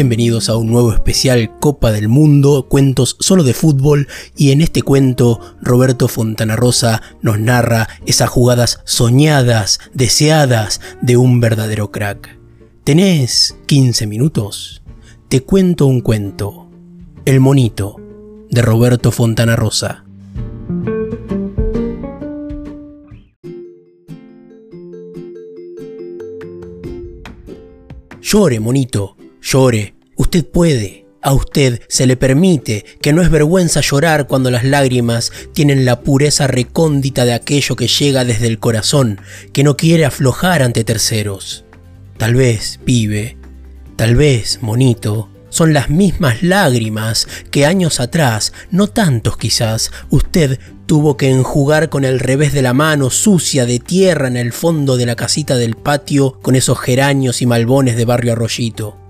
Bienvenidos a un nuevo especial Copa del Mundo, cuentos solo de fútbol y en este cuento Roberto Fontana Rosa nos narra esas jugadas soñadas, deseadas de un verdadero crack. ¿Tenés 15 minutos? Te cuento un cuento. El monito de Roberto Fontana Rosa. Llore, monito, llore. Usted puede. A usted se le permite, que no es vergüenza llorar cuando las lágrimas tienen la pureza recóndita de aquello que llega desde el corazón, que no quiere aflojar ante terceros. Tal vez, pibe, tal vez, monito, son las mismas lágrimas que años atrás, no tantos quizás, usted tuvo que enjugar con el revés de la mano sucia de tierra en el fondo de la casita del patio con esos geranios y malbones de barrio arroyito.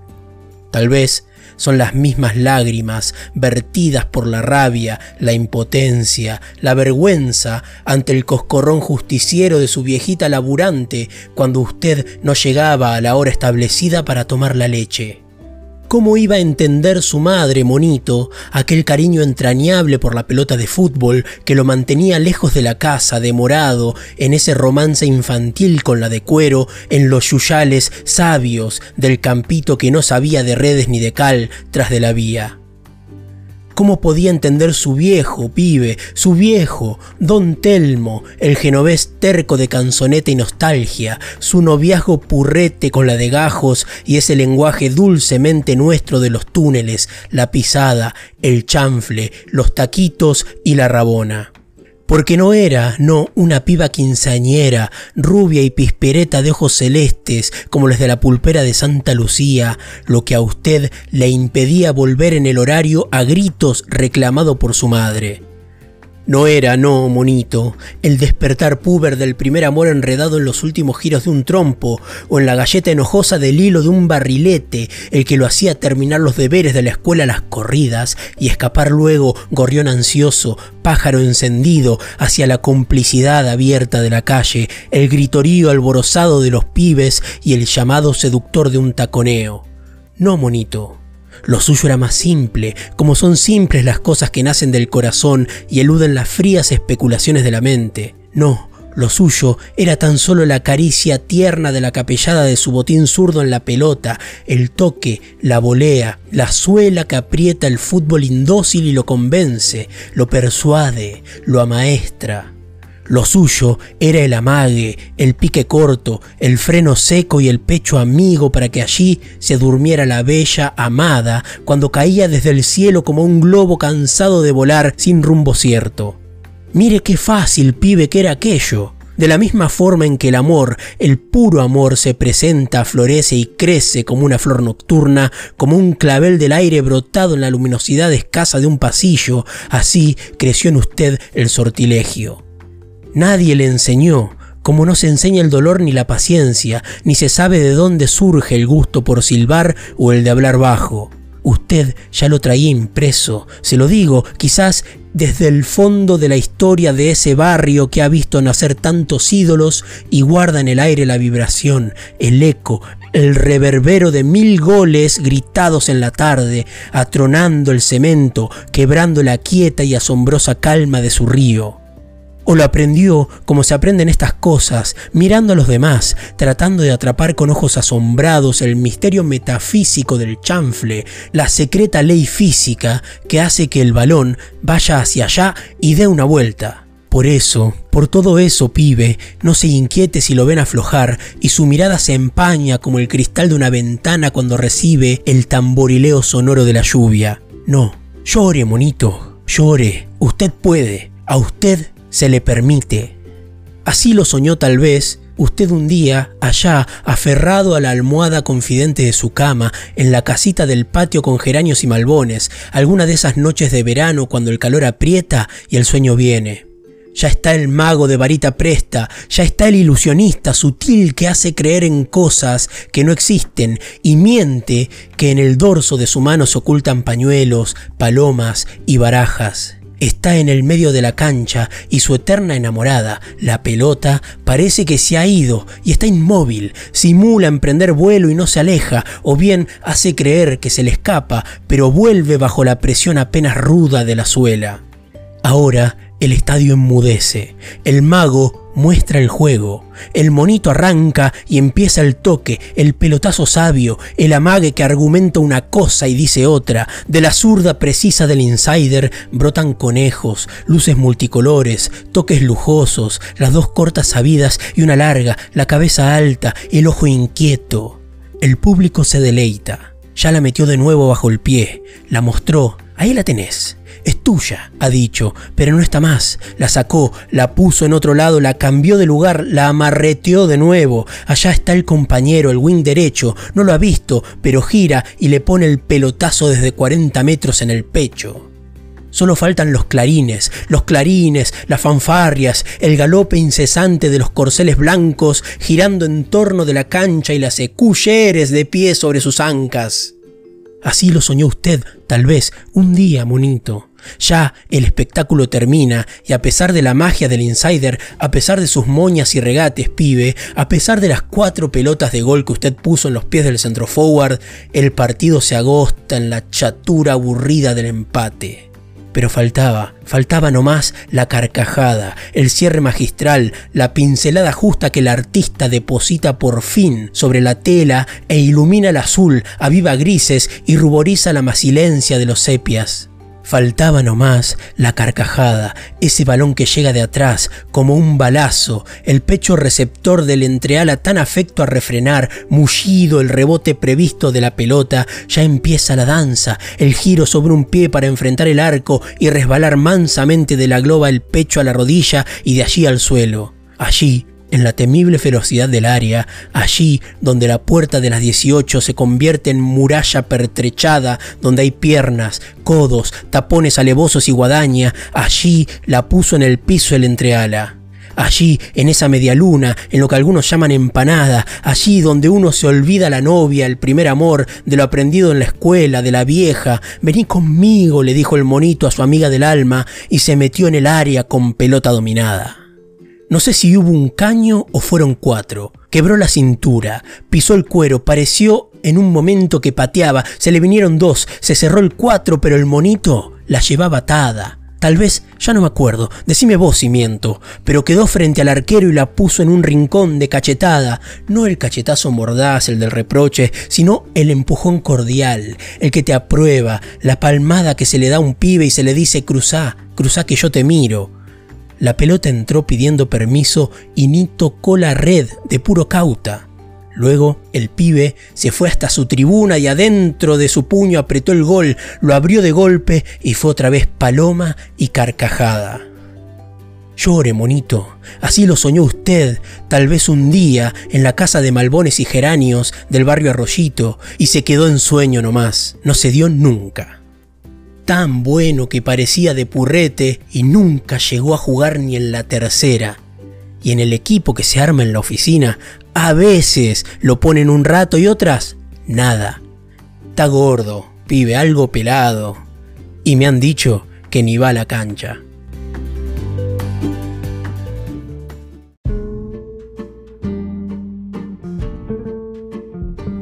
Tal vez son las mismas lágrimas vertidas por la rabia, la impotencia, la vergüenza ante el coscorrón justiciero de su viejita laburante cuando usted no llegaba a la hora establecida para tomar la leche. ¿Cómo iba a entender su madre, monito, aquel cariño entrañable por la pelota de fútbol que lo mantenía lejos de la casa, demorado, en ese romance infantil con la de cuero, en los yuyales sabios del campito que no sabía de redes ni de cal tras de la vía? ¿Cómo podía entender su viejo, pibe, su viejo, don Telmo, el genovés terco de canzoneta y nostalgia, su noviazgo purrete con la de gajos y ese lenguaje dulcemente nuestro de los túneles, la pisada, el chanfle, los taquitos y la rabona? Porque no era, no, una piba quinceañera, rubia y pispereta de ojos celestes, como los de la pulpera de Santa Lucía, lo que a usted le impedía volver en el horario a gritos reclamado por su madre. No era, no, monito, el despertar puber del primer amor enredado en los últimos giros de un trompo, o en la galleta enojosa del hilo de un barrilete, el que lo hacía terminar los deberes de la escuela a las corridas y escapar luego, gorrión ansioso, pájaro encendido, hacia la complicidad abierta de la calle, el gritorío alborozado de los pibes y el llamado seductor de un taconeo. No, monito, lo suyo era más simple, como son simples las cosas que nacen del corazón y eluden las frías especulaciones de la mente. No, lo suyo era tan solo la caricia tierna de la capellada de su botín zurdo en la pelota, el toque, la volea, la suela que aprieta el fútbol indócil y lo convence, lo persuade, lo amaestra. Lo suyo era el amague, el pique corto, el freno seco y el pecho amigo para que allí se durmiera la bella amada cuando caía desde el cielo como un globo cansado de volar sin rumbo cierto. Mire qué fácil, pibe, que era aquello. De la misma forma en que el amor, el puro amor, se presenta, florece y crece como una flor nocturna, como un clavel del aire brotado en la luminosidad escasa de un pasillo, así creció en usted el sortilegio. Nadie le enseñó, como no se enseña el dolor ni la paciencia, ni se sabe de dónde surge el gusto por silbar o el de hablar bajo. Usted ya lo traía impreso, se lo digo, quizás desde el fondo de la historia de ese barrio que ha visto nacer tantos ídolos y guarda en el aire la vibración, el eco, el reverbero de mil goles gritados en la tarde, atronando el cemento, quebrando la quieta y asombrosa calma de su río o lo aprendió como se aprenden estas cosas, mirando a los demás, tratando de atrapar con ojos asombrados el misterio metafísico del chanfle, la secreta ley física que hace que el balón vaya hacia allá y dé una vuelta. Por eso, por todo eso, pibe, no se inquiete si lo ven aflojar y su mirada se empaña como el cristal de una ventana cuando recibe el tamborileo sonoro de la lluvia. No, llore, monito, llore, usted puede, a usted se le permite. Así lo soñó tal vez usted un día, allá, aferrado a la almohada confidente de su cama, en la casita del patio con geranios y malbones, alguna de esas noches de verano cuando el calor aprieta y el sueño viene. Ya está el mago de varita presta, ya está el ilusionista sutil que hace creer en cosas que no existen y miente que en el dorso de su mano se ocultan pañuelos, palomas y barajas está en el medio de la cancha y su eterna enamorada, la pelota, parece que se ha ido y está inmóvil, simula emprender vuelo y no se aleja, o bien hace creer que se le escapa, pero vuelve bajo la presión apenas ruda de la suela. Ahora el estadio enmudece, el mago muestra el juego, el monito arranca y empieza el toque, el pelotazo sabio, el amague que argumenta una cosa y dice otra, de la zurda precisa del insider brotan conejos, luces multicolores, toques lujosos, las dos cortas sabidas y una larga, la cabeza alta, el ojo inquieto. El público se deleita, ya la metió de nuevo bajo el pie, la mostró, ahí la tenés. Es tuya, ha dicho, pero no está más. La sacó, la puso en otro lado, la cambió de lugar, la amarreteó de nuevo. Allá está el compañero, el wing derecho. No lo ha visto, pero gira y le pone el pelotazo desde 40 metros en el pecho. Solo faltan los clarines, los clarines, las fanfarrias, el galope incesante de los corceles blancos girando en torno de la cancha y las ecuyeres de pie sobre sus ancas. Así lo soñó usted, tal vez, un día, monito. Ya el espectáculo termina y a pesar de la magia del insider, a pesar de sus moñas y regates, pibe, a pesar de las cuatro pelotas de gol que usted puso en los pies del centro forward, el partido se agosta en la chatura aburrida del empate. Pero faltaba, faltaba nomás la carcajada, el cierre magistral, la pincelada justa que el artista deposita por fin sobre la tela e ilumina el azul, aviva grises y ruboriza la masilencia de los sepias. Faltaba nomás la carcajada, ese balón que llega de atrás como un balazo, el pecho receptor del entreala tan afecto a refrenar, mullido el rebote previsto de la pelota, ya empieza la danza, el giro sobre un pie para enfrentar el arco y resbalar mansamente de la globa el pecho a la rodilla y de allí al suelo. Allí, en la temible ferocidad del área, allí donde la puerta de las 18 se convierte en muralla pertrechada, donde hay piernas, codos, tapones alevosos y guadaña, allí la puso en el piso el entreala. Allí, en esa media luna, en lo que algunos llaman empanada, allí donde uno se olvida la novia, el primer amor, de lo aprendido en la escuela, de la vieja, vení conmigo, le dijo el monito a su amiga del alma, y se metió en el área con pelota dominada. No sé si hubo un caño o fueron cuatro. Quebró la cintura, pisó el cuero, pareció en un momento que pateaba, se le vinieron dos, se cerró el cuatro, pero el monito la llevaba atada. Tal vez, ya no me acuerdo, decime vos si miento, pero quedó frente al arquero y la puso en un rincón de cachetada, no el cachetazo mordaz, el del reproche, sino el empujón cordial, el que te aprueba, la palmada que se le da a un pibe y se le dice cruzá, cruzá que yo te miro. La pelota entró pidiendo permiso y ni tocó la red de puro cauta. Luego el pibe se fue hasta su tribuna y adentro de su puño apretó el gol, lo abrió de golpe y fue otra vez paloma y carcajada. Llore, monito, así lo soñó usted, tal vez un día, en la casa de malbones y geranios del barrio Arroyito, y se quedó en sueño nomás, no se dio nunca tan bueno que parecía de purrete y nunca llegó a jugar ni en la tercera. Y en el equipo que se arma en la oficina, a veces lo ponen un rato y otras, nada. Está gordo, pibe, algo pelado. Y me han dicho que ni va a la cancha.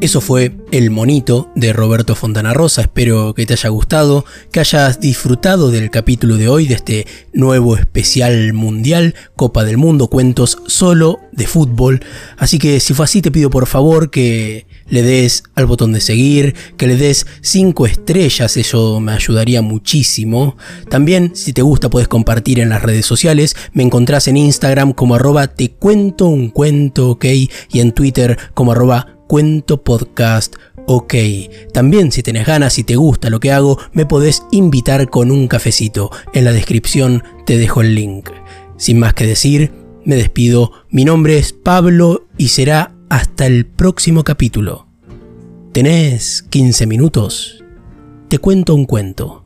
Eso fue El Monito de Roberto Fontana Rosa. Espero que te haya gustado, que hayas disfrutado del capítulo de hoy, de este nuevo especial mundial, Copa del Mundo, cuentos solo de fútbol. Así que si fue así, te pido por favor que le des al botón de seguir, que le des 5 estrellas, eso me ayudaría muchísimo. También, si te gusta, puedes compartir en las redes sociales. Me encontrás en Instagram como arroba te cuento un cuento, ok, y en Twitter como arroba Cuento Podcast OK. También si tenés ganas y te gusta lo que hago, me podés invitar con un cafecito. En la descripción te dejo el link. Sin más que decir, me despido. Mi nombre es Pablo y será hasta el próximo capítulo. ¿Tenés 15 minutos? Te cuento un cuento.